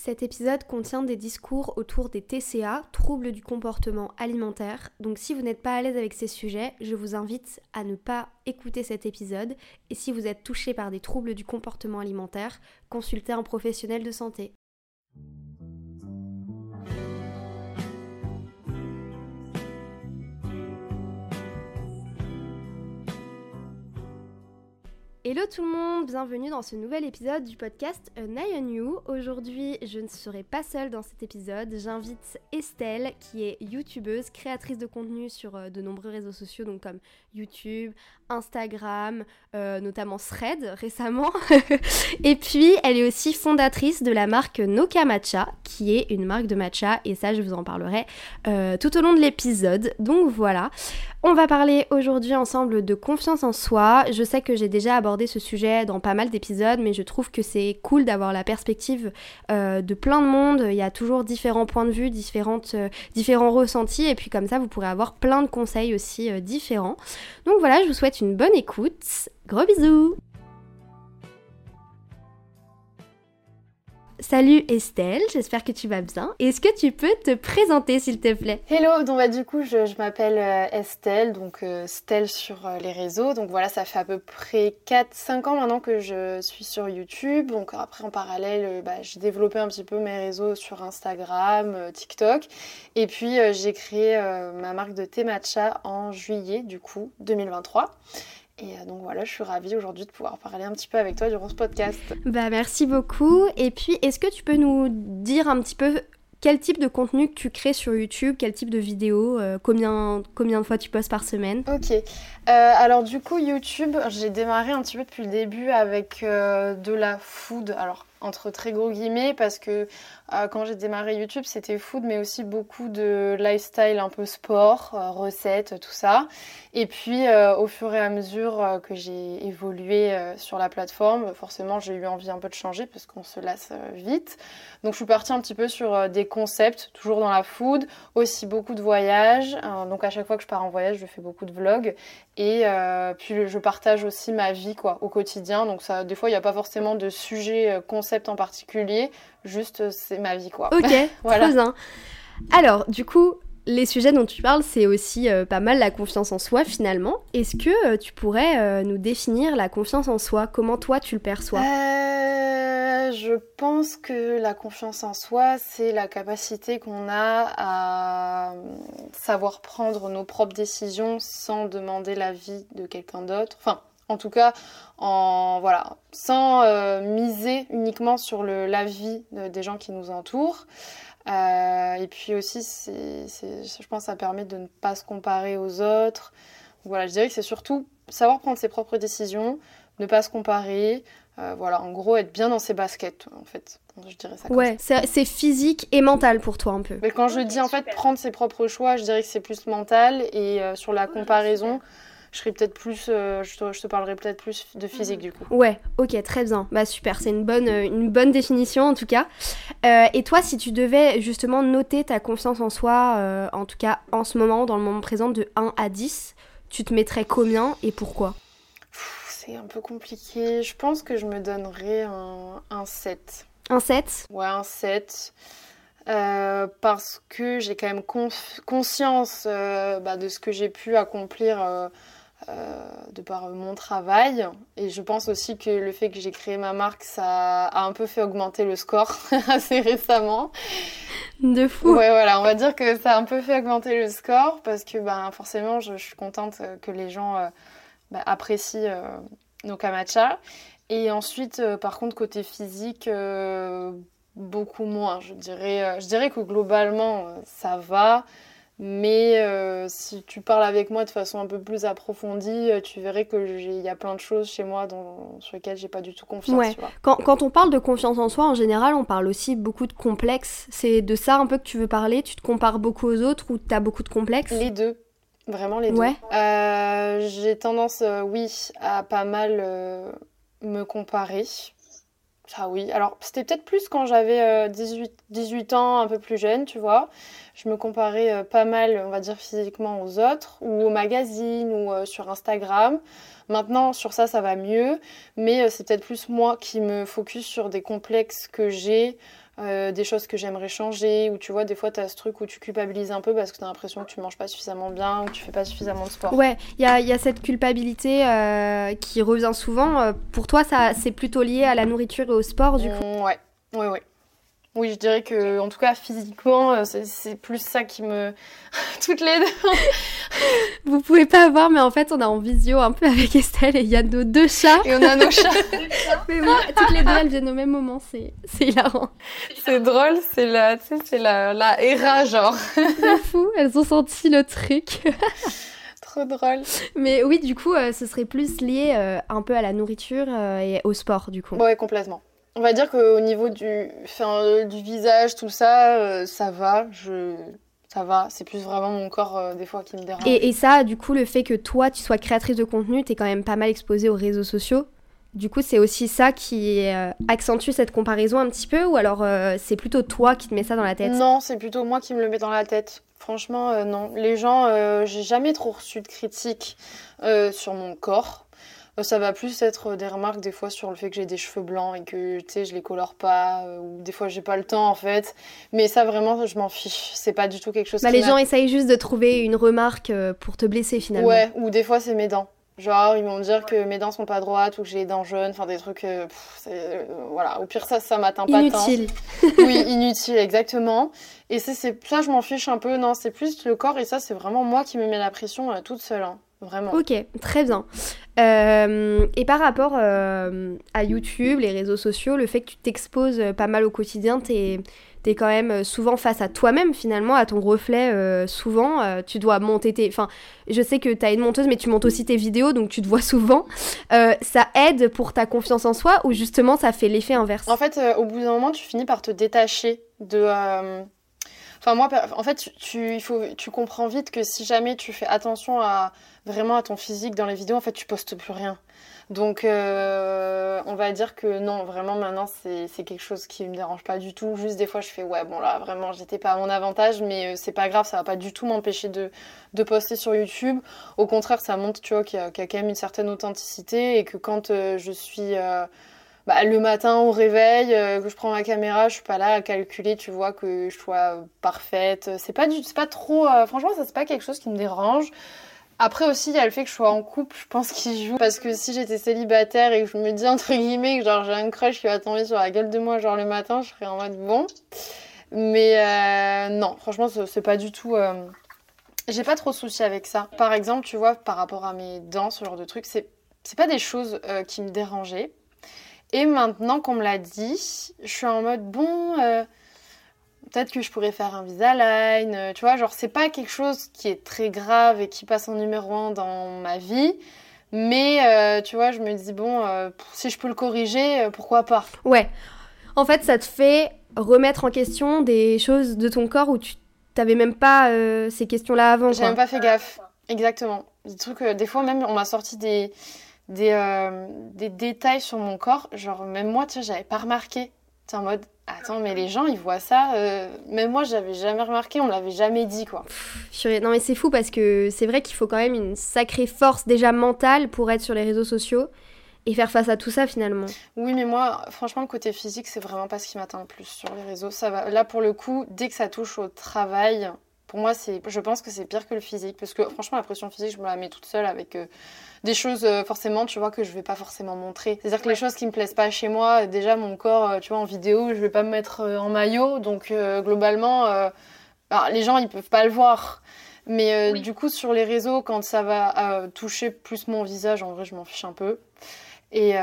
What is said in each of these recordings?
Cet épisode contient des discours autour des TCA, troubles du comportement alimentaire. Donc si vous n'êtes pas à l'aise avec ces sujets, je vous invite à ne pas écouter cet épisode. Et si vous êtes touché par des troubles du comportement alimentaire, consultez un professionnel de santé. Hello tout le monde, bienvenue dans ce nouvel épisode du podcast An You. Aujourd'hui, je ne serai pas seule dans cet épisode. J'invite Estelle, qui est youtubeuse, créatrice de contenu sur euh, de nombreux réseaux sociaux, donc comme YouTube, Instagram, euh, notamment Thread récemment. et puis, elle est aussi fondatrice de la marque Noka Matcha, qui est une marque de matcha, et ça, je vous en parlerai euh, tout au long de l'épisode. Donc voilà. On va parler aujourd'hui ensemble de confiance en soi. Je sais que j'ai déjà abordé ce sujet dans pas mal d'épisodes, mais je trouve que c'est cool d'avoir la perspective euh, de plein de monde. Il y a toujours différents points de vue, différentes, différents ressentis, et puis comme ça, vous pourrez avoir plein de conseils aussi différents. Donc voilà, je vous souhaite une bonne écoute. Gros bisous Salut Estelle, j'espère que tu vas bien. Est-ce que tu peux te présenter s'il te plaît? Hello, donc bah, du coup je, m'appelle euh, Estelle, donc euh, Stelle sur euh, les réseaux. Donc voilà, ça fait à peu près 4-5 ans maintenant que je suis sur YouTube. Donc après en parallèle, bah, j'ai développé un petit peu mes réseaux sur Instagram, TikTok. Et puis j'ai créé ma marque de thé matcha en juillet du coup 2023. Et euh, donc voilà, je suis ravie aujourd'hui de pouvoir parler un petit peu avec toi durant ce podcast. Bah merci beaucoup. Et puis, est-ce que tu peux nous dire un petit peu quel type de contenu tu crées sur YouTube, quel type de vidéos, euh, combien, combien de fois tu postes par semaine? Ok, euh, alors du coup YouTube, j'ai démarré un petit peu depuis le début avec de la food, alors entre très gros guillemets parce que quand j'ai démarré YouTube c'était food mais aussi beaucoup de lifestyle un peu sport, recettes, tout ça. Et puis, euh, au fur et à mesure euh, que j'ai évolué euh, sur la plateforme, forcément, j'ai eu envie un peu de changer parce qu'on se lasse vite. Donc, je suis partie un petit peu sur des concepts, toujours dans la food, aussi beaucoup de voyages. donc, à chaque fois que je pars en voyage, je fais beaucoup de vlogs. Et puis, je partage aussi ma vie quoi, au quotidien. Donc, ça, des fois, il n'y a pas forcément de sujet, en particulier. Juste, c'est ma vie. quoi. Ok, voilà. bien. Alors, du coup, les sujets dont tu parles, c'est aussi euh, pas mal la confiance en soi finalement. Est-ce que euh, tu pourrais euh, nous définir la confiance en soi? Comment toi tu le perçois? Je pense que la confiance en soi, c'est la capacité qu'on a à savoir prendre nos propres décisions sans demander l'avis de quelqu'un d'autre. Enfin, en tout cas, en voilà, sans miser uniquement sur l'avis des gens qui nous entourent. Euh, et puis aussi, je pense que ça permet de ne pas se comparer aux autres. voilà, je dirais que c'est surtout savoir prendre ses propres décisions, ne pas se comparer. Euh, voilà, en gros, être bien dans ses baskets, en fait. Je dirais ça. ouais, c'est physique et mental pour toi un peu. Mais quand je dis en fait prendre ses propres choix, je dirais que c'est plus mental et euh, sur la comparaison je serais peut-être plus, euh, je, te, parlerai peut-être plus de physique du coup. Ouais, ok, très bien. Bah super, c'est une bonne, euh, une bonne définition en tout cas. Euh, et toi, si tu devais justement noter ta confiance en soi, en tout cas en ce moment, dans le moment présent, de 1 à 10, tu te mettrais combien et pourquoi? C'est un peu compliqué. Je pense que je me donnerais un, un 7. Un 7 Ouais, un 7. Euh, parce que j'ai quand même conscience euh, bah, de ce que j'ai pu accomplir euh, de par mon travail. Et je pense aussi que le fait que j'ai créé ma marque, ça a un peu fait augmenter le score assez récemment. De fou. Ouais, voilà, on va dire que ça a un peu fait augmenter le score parce que bah, forcément, je, suis contente que les gens bah, apprécient nos kamachas. Et ensuite, par contre, côté physique, beaucoup moins. Je dirais, euh, je dirais que globalement, euh, ça va. Mais euh, si tu parles avec moi de façon un peu plus approfondie, tu verrais qu'il y a plein de choses chez moi dont, sur lesquelles j'ai pas du tout confiance. Quand, quand, on parle de confiance en soi, en général, on parle aussi beaucoup de complexes. C'est de ça un peu que tu veux parler? Tu te compares beaucoup aux autres ou tu as beaucoup de complexes? Les deux. Vraiment les deux. j'ai tendance, oui, à pas mal me comparer. Ah oui, alors c'était peut-être plus quand j'avais 18, euh, 18 ans, un peu plus jeune, tu vois. Je me comparais euh, pas mal, on va dire, physiquement aux autres, ou aux magazines, ou euh, sur Instagram. Maintenant, sur ça, ça va mieux, mais c'est peut-être plus moi qui me focus sur des complexes que j'ai, euh, des choses que j'aimerais changer, ou tu vois, des fois, tu as ce truc où tu culpabilises un peu parce que tu as l'impression que tu manges pas suffisamment bien ou tu fais pas suffisamment de sport. Ouais, il y a, y a, cette culpabilité euh, qui revient souvent. Euh, pour toi, ça c'est plutôt lié à la nourriture et au sport, du coup mmh, Ouais, ouais, ouais. Oui, je dirais que, en tout cas, physiquement, euh, c'est plus ça qui me. Toutes les deux. Vous pouvez pas voir, mais en fait, on a en visio un peu avec Estelle et il y a nos deux chats. Et on a nos chats. mais moi, toutes les deux, elles viennent au même moment, c'est hilarant. C'est drôle, c'est la, c'est la, la Hera, genre. C'est fou, elles ont senti le truc. Trop drôle. Mais oui, du coup, euh, ce serait plus lié euh, un peu à la nourriture et au sport, du coup. Ouais, complètement. On va dire qu'au niveau du, enfin, du visage, tout ça, euh, ça va. Je, ça va. C'est plus vraiment mon corps euh, des fois qui me dérange. Et, ça, du coup, le fait que toi, tu sois créatrice de contenu, t'es quand même pas mal exposée aux réseaux sociaux. Du coup, c'est aussi ça qui euh, accentue cette comparaison un petit peu, ou alors c'est plutôt toi qui te mets ça dans la tête? Non, c'est plutôt moi qui me le mets dans la tête. Franchement, non. Les gens, j'ai jamais trop reçu de critiques sur mon corps. Euh, ça va plus être euh, des remarques des fois sur le fait que j'ai des cheveux blancs et que tu sais je les colore pas euh, ou des fois j'ai pas le temps en fait. Mais ça vraiment je m'en fiche. C'est pas du tout quelque chose. Bah, les gens essayent juste de trouver une remarque pour te blesser finalement. Ouais. Ou des fois c'est mes dents. Genre, ils vont me dire que mes dents sont pas droites ou que j'ai les dents jaunes, enfin des trucs. voilà, au pire, ça, ça m'atteint pas inutile. tant. oui, inutile, exactement. Et c'est, ça, je m'en fiche un peu. Non, c'est plus le corps et ça, c'est vraiment moi qui me mets la pression toute seule. Hein. Vraiment. Ok, très bien. Euh, et par rapport euh, à YouTube, les réseaux sociaux, le fait que tu t'exposes pas mal au quotidien, t'es es quand même souvent face à toi-même finalement, à ton reflet euh, souvent. tu dois monter tes... Enfin, je sais que tu as une monteuse, mais tu montes aussi tes vidéos, donc tu te vois souvent. ça aide pour ta confiance en soi ou justement ça fait l'effet inverse? En fait, au bout d'un moment, tu finis par te détacher de... Moi, en fait, tu, comprends vite que si jamais tu fais attention à vraiment à ton physique dans les vidéos, en fait, tu postes plus rien. Donc, euh, on va dire que non, vraiment, maintenant, c'est quelque chose qui me dérange pas du tout. Juste des fois, je fais, ouais, bon, là, vraiment, j'étais pas à mon avantage, mais euh, c'est pas grave, ça va pas du tout m'empêcher de, de, poster sur YouTube. Au contraire, ça montre, tu vois, qu'il y, a quand même une certaine authenticité et que quand euh, je suis. Bah, le matin au réveil, que je prends ma caméra, je suis pas là à calculer, tu vois, que je sois parfaite. C'est pas du, c'est pas trop, franchement, ça c'est pas quelque chose qui me dérange. Après aussi, il y a le fait que je sois en couple, je pense qu'il joue. Parce que si j'étais célibataire et que je me dis entre guillemets que genre j'ai un crush qui va tomber sur la gueule de moi genre le matin, je serais en mode bon. Mais euh, non, franchement, c'est pas du tout. Euh... J'ai pas trop de soucis avec ça. Par exemple, tu vois, par rapport à mes dents, ce genre de trucs, c'est pas des choses euh, qui me dérangeaient. Et maintenant qu'on me l'a dit, je suis en mode bon euh, peut-être que je pourrais faire un Visalign, euh, tu vois, genre c'est pas quelque chose qui est très grave et qui passe en numéro un dans ma vie. Mais euh, tu vois, je me dis, bon, si je peux le corriger, pourquoi pas? Ouais. En fait, ça te fait remettre en question des choses de ton corps où tu t'avais même pas ces questions-là avant. J'ai même pas fait gaffe. Exactement. Des trucs, des fois même, on m'a sorti des, des, des détails sur mon corps. Genre, même moi, tu sais, j'avais pas remarqué. Tu en mode, Attends, mais les gens, ils voient ça. Euh, même moi, j'avais jamais remarqué, on l'avait jamais dit, quoi. non, mais c'est fou parce que c'est vrai qu'il faut quand même une sacrée force déjà mentale pour être sur les réseaux sociaux. et faire face à tout ça finalement. Oui, mais moi, franchement, le côté physique, c'est vraiment pas ce qui m'atteint le plus sur les réseaux. Ça va. Là, pour le coup, dès que ça touche au travail, pour moi, c'est, je pense que c'est pire que le physique, parce que franchement, la pression physique, je me la mets toute seule avec euh, des choses, euh, forcément, tu vois, que je vais pas forcément montrer. C'est-à-dire que les choses qui me plaisent pas chez moi, déjà, mon corps, euh, tu vois, en vidéo, je vais pas me mettre en maillot, donc globalement, bah, les gens, ils peuvent pas le voir. Mais du coup, sur les réseaux, quand ça va toucher plus mon visage, en vrai, je m'en fiche un peu. Et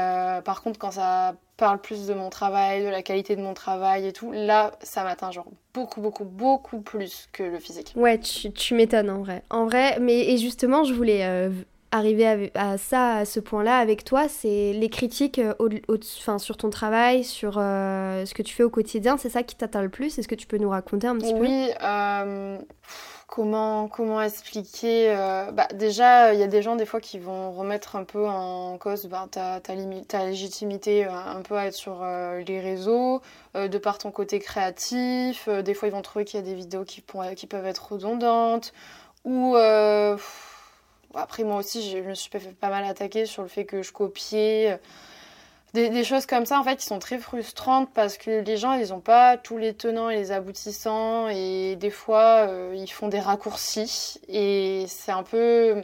par contre, quand ça parle plus de mon travail, de la qualité de mon travail et tout, là, ça m'atteint genre beaucoup, beaucoup, beaucoup plus que le physique. Ouais, tu, tu m'étonnes en vrai. En vrai, mais et justement, je voulais euh, arriver à, ça, à ce point-là avec toi, c'est les critiques euh, au, sur ton travail, sur euh, ce que tu fais au quotidien, c'est ça qui t'atteint le plus? Est-ce que tu peux nous raconter un petit peu? Oui, Comment, comment expliquer euh, bah, Déjà, il y a des gens des fois qui vont remettre un peu en cause bah, ta, ta, légitimité euh, un peu à être sur euh, les réseaux, de par ton côté créatif. des fois, ils vont trouver qu'il y a des vidéos qui peuvent être redondantes. Ou après, moi aussi, je me suis pas mal attaquer sur le fait que je copiais des, choses comme ça en fait qui sont très frustrantes parce que les gens ils n'ont pas tous les tenants et les aboutissants et des fois euh, ils font des raccourcis et c'est un peu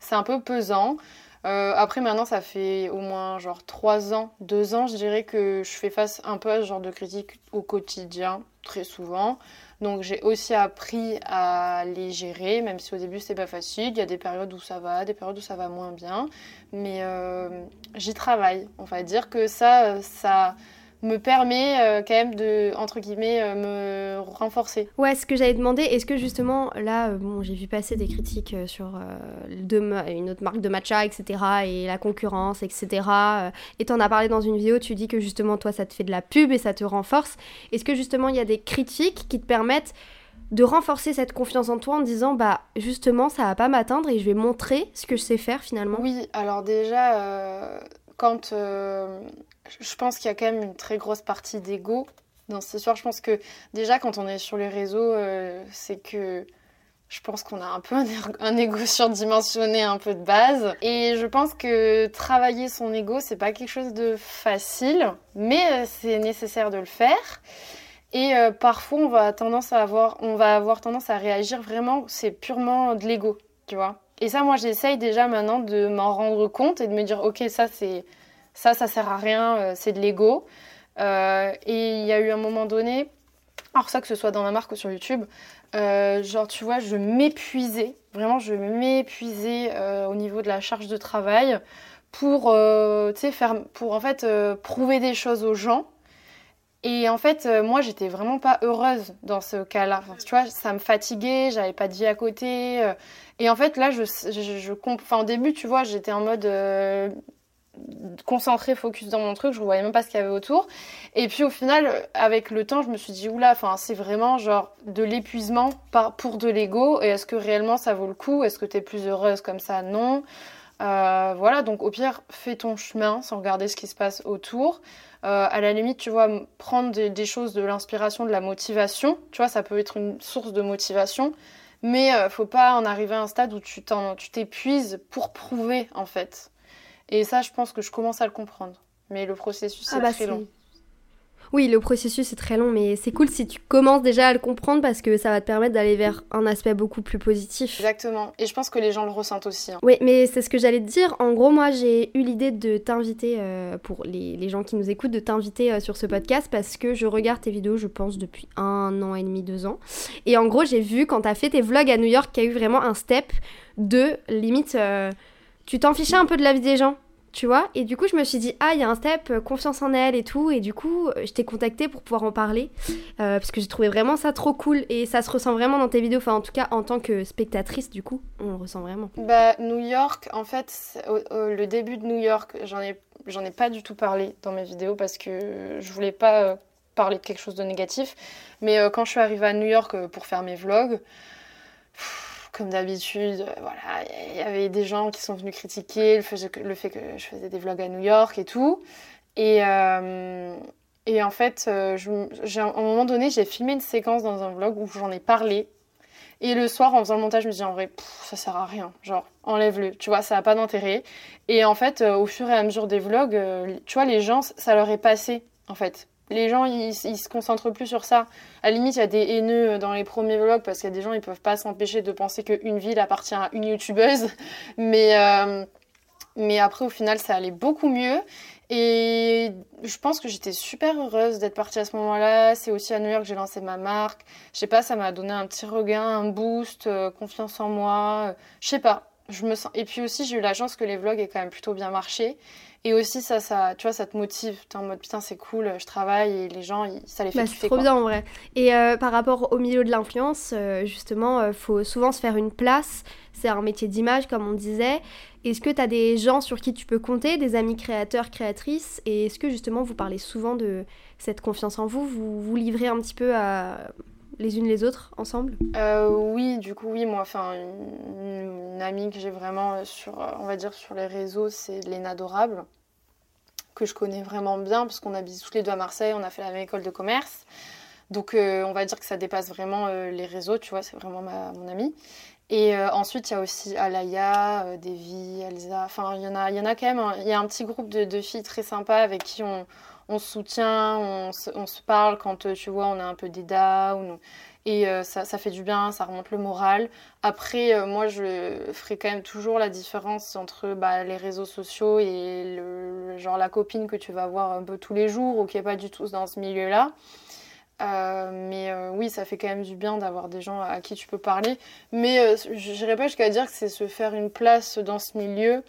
c'est un peu pesant. Euh, après maintenant ça fait au moins genre trois ans, deux ans je dirais que je fais face un peu à ce genre de critiques au quotidien très souvent. Donc j'ai aussi appris à les gérer, même si au début c'était pas facile. Il y a des périodes où ça va, des périodes où ça va moins bien, mais euh, j'y travaille. On va dire que ça, ça me permet euh, quand même de, entre guillemets, euh, me renforcer. Ouais, ce que j'avais demandé, est-ce que justement, là, euh, bon, j'ai vu passer des critiques sur une autre marque de matcha, etc., et la concurrence, etc., et t'en as parlé dans une vidéo, tu dis que justement, toi, ça te fait de la pub et ça te renforce. Est-ce que justement, il y a des critiques qui te permettent de renforcer cette confiance en toi en disant bah justement ça va pas m'atteindre et je vais montrer ce que je sais faire finalement? Oui, alors déjà quand je pense qu'il y a quand même une très grosse partie d'ego dans cette histoire. Je pense que déjà, quand on est sur les réseaux, euh, c'est que je pense qu'on a un peu un, un, ego surdimensionné, un peu de base. Et je pense que travailler son ego, c'est pas quelque chose de facile, mais euh, c'est nécessaire de le faire. Et euh, parfois, on va, tendance à avoir, on va avoir tendance à réagir vraiment, c'est purement de l'ego, tu vois. Et ça, moi, j'essaye déjà maintenant de m'en rendre compte et de me dire, ok, ça, c'est ça, ça sert à rien, euh, c'est de l'ego. Euh, et il y a eu un moment donné, alors ça que ce soit dans ma marque ou sur YouTube, euh, genre tu vois, je m'épuisais, vraiment je m'épuisais au niveau de la charge de travail pour, faire, pour en fait prouver des choses aux gens. Et en fait, moi, j'étais vraiment pas heureuse dans ce cas-là. tu vois, ça me fatiguait, j'avais pas de vie à côté. et en fait, là, je, je, je, enfin, au début, tu vois, j'étais en mode, concentré, focus dans mon truc, je voyais même pas ce qu'il y avait autour. Et puis au final, avec le temps, je me suis dit, oula, c'est vraiment genre de l'épuisement pour de l'ego. Et est-ce que réellement ça vaut le coup? Est-ce que tu es plus heureuse comme ça? Non. Euh, voilà, donc au pire, fais ton chemin sans regarder ce qui se passe autour. Euh, à la limite, tu vois, prendre des, choses de l'inspiration, de la motivation, tu vois, ça peut être une source de motivation. Mais euh, faut pas en arriver à un stade où tu t'épuises pour prouver, en fait. Et ça, je pense que je commence à le comprendre. Mais le processus ah est bah très long. Oui, le processus est très long, mais c'est cool si tu commences déjà à le comprendre parce que ça va te permettre d'aller vers un aspect beaucoup plus positif. Exactement. Et je pense que les gens le ressentent aussi. Hein. Oui, mais c'est ce que j'allais te dire. En gros, moi, j'ai eu l'idée de t'inviter, euh, pour les, les, gens qui nous écoutent, de t'inviter euh, sur ce podcast parce que je regarde tes vidéos, je pense, depuis un an et demi, deux ans. Et en gros, j'ai vu quand t'as fait tes vlogs à New York qu'il y a eu vraiment un step de limite. Euh, tu t'en fichais un peu de la vie des gens tu vois. Et du coup je me suis dit ah il y a un step euh, confiance en elle et tout. Et du coup euh, je t'ai contacté pour pouvoir en parler euh, parce que j'ai trouvé vraiment ça trop cool. Et ça se ressent vraiment dans tes vidéos. Enfin en tout cas en tant que spectatrice du coup on ressent vraiment. Bah New York en fait le début de New York j'en ai ai pas du tout parlé dans mes vidéos parce que je voulais pas parler de quelque chose de négatif. Mais quand je suis arrivée à New York pour faire mes vlogs comme d'habitude, euh, voilà, il y avait des gens qui sont venus critiquer le fait, que, je faisais des vlogs à New York et tout. Et, euh, en fait, euh, à un moment donné, j'ai filmé une séquence dans un vlog où j'en ai parlé. Et le soir, en faisant le montage, je me dis en vrai, ça sert à rien. Genre, enlève-le. Tu vois, ça n'a pas d'intérêt. Et en fait, au fur et à mesure des vlogs, tu vois, les gens, ça leur est passé, en fait. Les gens, ils, se concentrent plus sur ça. À la il y a des haineux dans les premiers vlogs parce qu'il y a des gens, ils peuvent pas s'empêcher de penser qu'une ville appartient à une youtubeuse. Mais, euh, mais après, au final, ça allait beaucoup mieux. Et je pense que j'étais super heureuse d'être partie à ce moment-là. C'est aussi à New York que j'ai lancé ma marque. Je sais pas, ça m'a donné un petit regain, un boost, euh, confiance en moi. Je sais pas. Et puis aussi, j'ai eu la chance que les vlogs aient quand même plutôt bien marché. Et aussi, ça, ça, tu vois, ça te motive. T'es en mode putain, c'est cool, je travaille et les gens, ça les fait bah, C'est trop bien en vrai. Et euh, par rapport au milieu de l'influence, euh, justement, il euh, faut souvent se faire une place. C'est un métier d'image, comme on disait. Est-ce que tu as des gens sur qui tu peux compter, des amis créateurs, créatrices? Et est-ce que justement, vous parlez souvent de cette confiance en vous? Vous vous livrez un petit peu à les unes les autres ensemble? Oui, du coup, oui. Moi, enfin, une, amie que j'ai vraiment sur, on va dire, sur les réseaux, c'est Léna Adorable que je connais vraiment bien, parce qu'on habite tous les deux à Marseille, on a fait la même école de commerce. Donc euh, on va dire que ça dépasse vraiment euh, les réseaux, tu vois, c'est vraiment ma, mon amie. Et euh, ensuite, il y a aussi Alaya, Davy, Elsa, enfin, il y, en a, y en a quand même, il y a un petit groupe de, filles très sympas avec qui on, on se soutient, on se, on se, parle quand, tu vois, on a un peu des et euh, ça, ça, fait du bien, ça remonte le moral. Après, euh, moi, je ferai quand même toujours la différence entre bah, les réseaux sociaux et genre la copine que tu vas voir un peu tous les jours ou qui n'est pas du tout dans ce milieu-là. Euh, mais oui, ça fait quand même du bien d'avoir des gens à qui tu peux parler. Mais je n'irai pas jusqu'à dire que c'est se faire une place dans ce milieu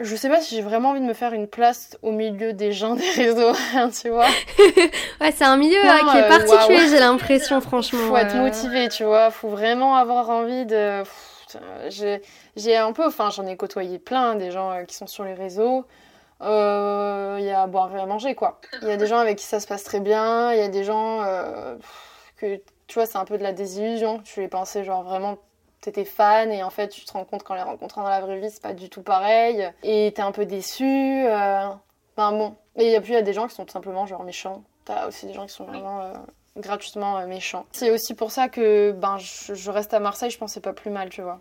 je sais pas si j'ai vraiment envie de me faire une place au milieu des gens des réseaux, hein, tu vois. ouais, c'est un milieu hein, qui est euh, particulier, j'ai l'impression, franchement. Faut être motivé, tu vois. Faut vraiment avoir envie de. J'ai un peu, enfin, j'en ai côtoyé plein des gens euh, qui sont sur les réseaux. Euh, il y a à boire et à manger, quoi. Il y a des gens avec qui ça se passe très bien. Il y a des gens que, tu vois, c'est un peu de la désillusion. Tu les pensais, genre, vraiment t'étais fan et en fait tu te rends compte qu'en les rencontrant dans la vraie vie c'est pas du tout pareil. Et t'es un peu déçu euh... enfin bon. Et puis il y a des gens qui sont tout simplement genre méchants. T'as aussi des gens qui sont vraiment euh, gratuitement euh, méchants. C'est aussi pour ça que ben je, reste à Marseille je pensais pas plus mal tu vois.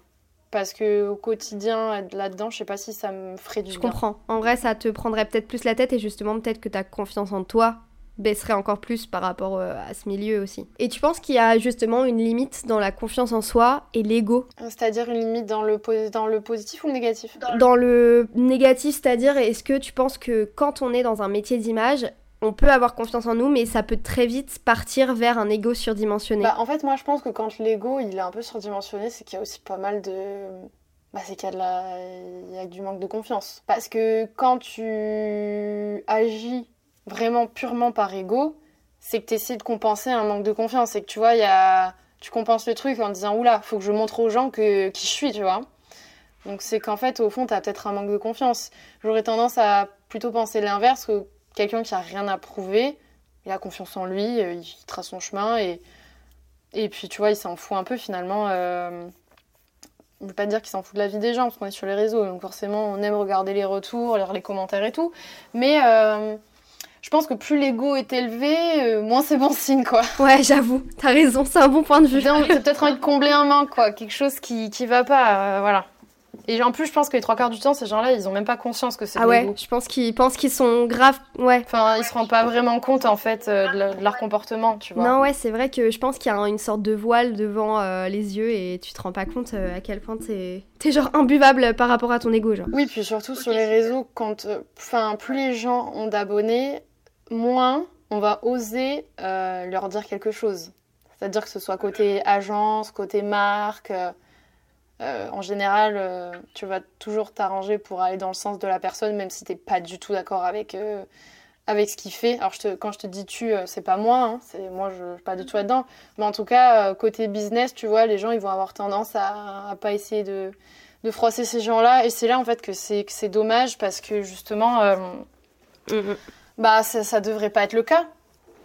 Parce que au quotidien là-dedans je sais pas si ça me ferait du je bien. je comprends. En vrai ça te prendrait peut-être plus la tête et justement peut-être que t'as confiance en toi baisserait encore plus par rapport euh, à ce milieu aussi. Et tu penses qu'il y a justement une limite dans la confiance en soi et l'ego? C'est-à-dire une limite dans le, dans le positif ou le négatif? Dans le négatif, c'est-à-dire est-ce que tu penses que quand on est dans un métier d'image, on peut avoir confiance en nous, mais ça peut très vite partir vers un ego surdimensionné? Bah, en fait, moi, je pense que quand l'ego il est un peu surdimensionné, c'est qu'il y a aussi pas mal de, bah, c'est qu'il y a, de la... il y a du manque de confiance. Parce que quand tu agis vraiment purement par ego, c'est que tu essaies de compenser un manque de confiance. C'est que tu vois, y a... tu compenses le truc en disant Oula, faut que je montre aux gens que... qui je suis, tu vois. Donc c'est qu'en fait, au fond, tu as peut-être un manque de confiance. J'aurais tendance à plutôt penser l'inverse, que quelqu'un qui a rien à prouver, il a confiance en lui, euh, il trace son chemin et, et puis tu vois, il s'en fout un peu finalement. Euh... Je ne veux pas dire qu'il s'en fout de la vie des gens, parce qu'on est sur les réseaux, donc forcément on aime regarder les retours, les commentaires et tout. Mais euh je pense que plus l'ego est élevé, euh, moins c'est bon signe, quoi. Ouais, j'avoue, t'as raison, c'est un bon point de vue. T'as peut-être envie de combler un manque, quoi, quelque chose qui, qui va pas, euh, voilà. Et en plus, je pense que les trois quarts du temps, ces gens-là, ils ont même pas conscience que c'est Ah ouais, je pense qu'ils pensent qu'ils sont graves, ouais. Enfin, ils se rendent pas vraiment compte, en fait, euh, de, leur comportement, tu vois. Non, ouais, c'est vrai que je pense qu'il y a une sorte de voile devant les yeux et tu te rends pas compte à quel point t'es es genre imbuvable par rapport à ton ego, genre. Oui, puis surtout sur les réseaux, quand, enfin, plus les gens ont d'abonnés, moins on va oser euh, leur dire quelque chose. C'est-à-dire que ce soit côté agence, côté marque. Euh, euh, en général, tu vas toujours t'arranger pour aller dans le sens de la personne, même si tu n'es pas du tout d'accord avec, avec ce qu'il fait. Alors, quand je te dis tu, c'est pas moi, hein, c'est moi, je ne pas du tout là-dedans. Mais en tout cas, côté business, tu vois, les gens, ils vont avoir tendance à, ne pas essayer de, de froisser ces gens-là. Et c'est là, en fait, que c'est dommage parce que justement. Mm, mm bah ça, ça devrait pas être le cas.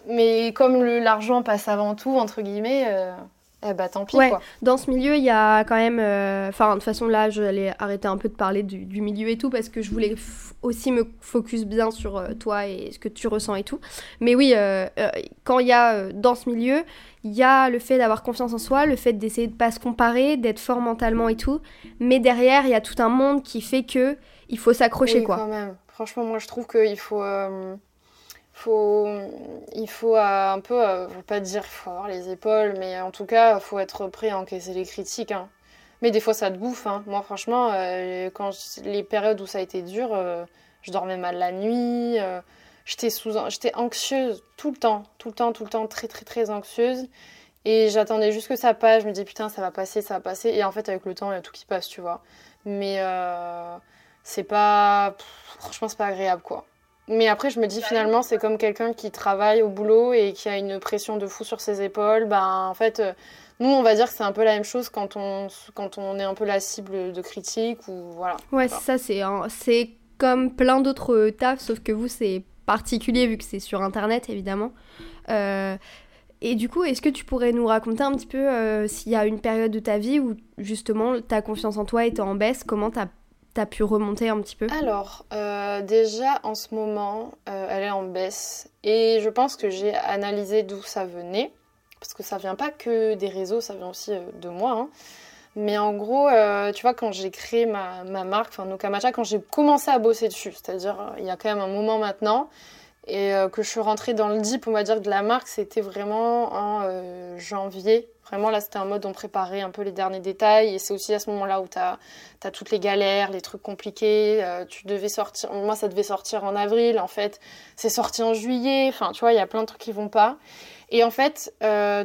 Mais comme l'argent passe avant tout, entre guillemets, euh, eh bah tant pis Ouais. quoi. Dans ce milieu, il y a quand même. euh, Enfin, de toute façon, là, j'allais arrêter un peu de parler du, du milieu et tout parce que je voulais aussi me focus bien sur euh, toi et ce que tu ressens et tout. Mais oui, quand il y a dans ce milieu, il y a le fait d'avoir confiance en soi, le fait d'essayer de pas se comparer, d'être fort mentalement et tout. Mais derrière, il y a tout un monde qui fait que il faut s'accrocher Oui, quoi. quand même. Franchement, moi je trouve qu'il faut, euh, faut, il faut euh, un peu, euh, veux pas dire faut avoir les épaules, mais en tout cas, il faut être prêt à encaisser les critiques. hein. Mais des fois, ça te bouffe. hein. Moi, franchement, quand je- les périodes où ça a été dur, je dormais mal la nuit. j'étais sous, j'étais anxieuse tout le temps, tout le temps, tout le temps, très, très, très anxieuse. Et j'attendais juste que ça passe. Je me dis putain, ça va passer, ça va passer. Et en fait, avec le temps, il y a tout qui passe, tu vois. Mais euh, c'est pas, pff, franchement, c'est pas agréable, quoi. Mais après, je me dis finalement, c'est comme quelqu'un qui travaille au boulot et qui a une pression de fou sur ses épaules. Ben, en fait, euh, nous, on va dire que c'est un peu la même chose quand on, quand on est un peu la cible de critiques ou voilà. Ouais, ça, c'est un- c'est comme plein d'autres tafs, sauf que vous, c'est particulier vu que c'est sur Internet, évidemment. Euh, et du coup, est-ce que tu pourrais nous raconter un petit peu euh, s'il y a une période de ta vie où, justement, ta confiance en toi était en baisse, comment t'as as pu remonter un petit peu Alors, euh, déjà en ce moment, euh, elle est en baisse et je pense que j'ai analysé d'où ça venait parce que ça vient pas que des réseaux, ça vient aussi euh, de moi. hein. Mais en gros, tu vois, quand j'ai créé ma, ma marque, enfin Nokamacha, quand j'ai commencé à bosser dessus, c'est-à-dire il y a quand même un moment maintenant, et euh, que je suis rentrée dans le deep, on va dire, de la marque, c'était vraiment en euh, janvier. Vraiment, là, c'était un mode, on préparait un peu les derniers détails. Et c'est aussi à ce moment-là où tu as, toutes les galères, les trucs compliqués. euh, tu devais sortir. Moi, ça devait sortir en avril. En fait, c'est sorti en juillet. Enfin, tu vois, il y a plein de trucs qui vont pas. Et en fait,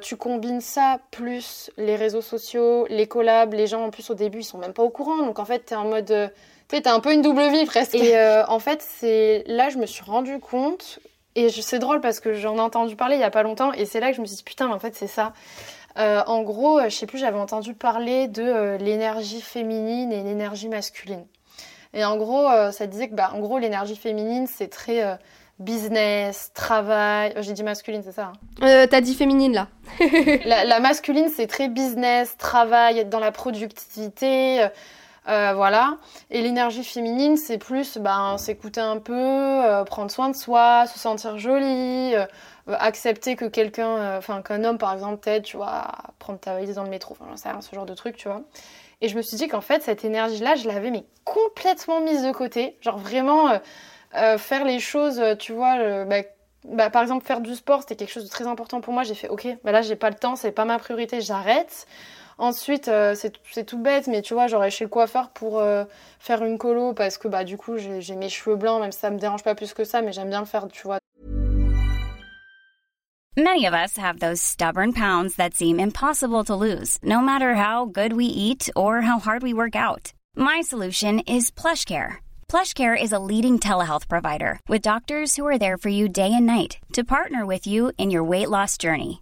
tu combines ça plus les réseaux sociaux, les collabs. Les gens, en plus, au début, ils sont même pas au courant. Donc, en fait, tu es en mode. Tu sais, t'as un peu une double vie presque. Et euh, en fait, c'est là, je me suis rendu compte. Et c'est drôle parce que j'en ai entendu parler il y a pas longtemps. Et c'est là que je me suis dit, putain, mais en fait, c'est ça. Euh, en gros, euh, je sais plus, j'avais entendu parler de euh, l'énergie féminine et l'énergie masculine. Et en gros, ça disait que, bah, en gros, l'énergie féminine, c'est très business, travail. J'ai dit masculine, c'est ça. hein Euh, T'as dit féminine là. la, la masculine, c'est très business, travail, être dans la productivité, euh, voilà. Et l'énergie féminine, c'est plus ben, s'écouter un peu, euh, prendre soin de soi, se sentir jolie, euh, accepter que quelqu'un, enfin qu'un homme par exemple, t'aide, tu vois, à prendre ta valise dans le métro, enfin sais ce genre de truc, tu vois. Et je me suis dit qu'en fait, cette énergie-là, je l'avais mais complètement mise de côté. Genre vraiment faire les choses, tu vois, bah, bah, par exemple, faire du sport, c'était quelque chose de très important pour moi. J'ai fait, ok, bah là, j'ai pas le temps, c'est pas ma priorité, j'arrête. Ensuite, euh, c'est tout bête, mais tu vois, j'aurais chez le coiffeur pour euh, faire une colo parce que bah du coup, j'ai mes cheveux blancs, même si ça me dérange pas plus que ça, mais j'aime bien le faire, tu vois. Many of us have those stubborn pounds that seem impossible to lose, no matter how good we eat or how hard we work out. My solution is PlushCare. PlushCare is a leading telehealth provider with doctors who are there for you day and night to partner with you in your weight loss journey.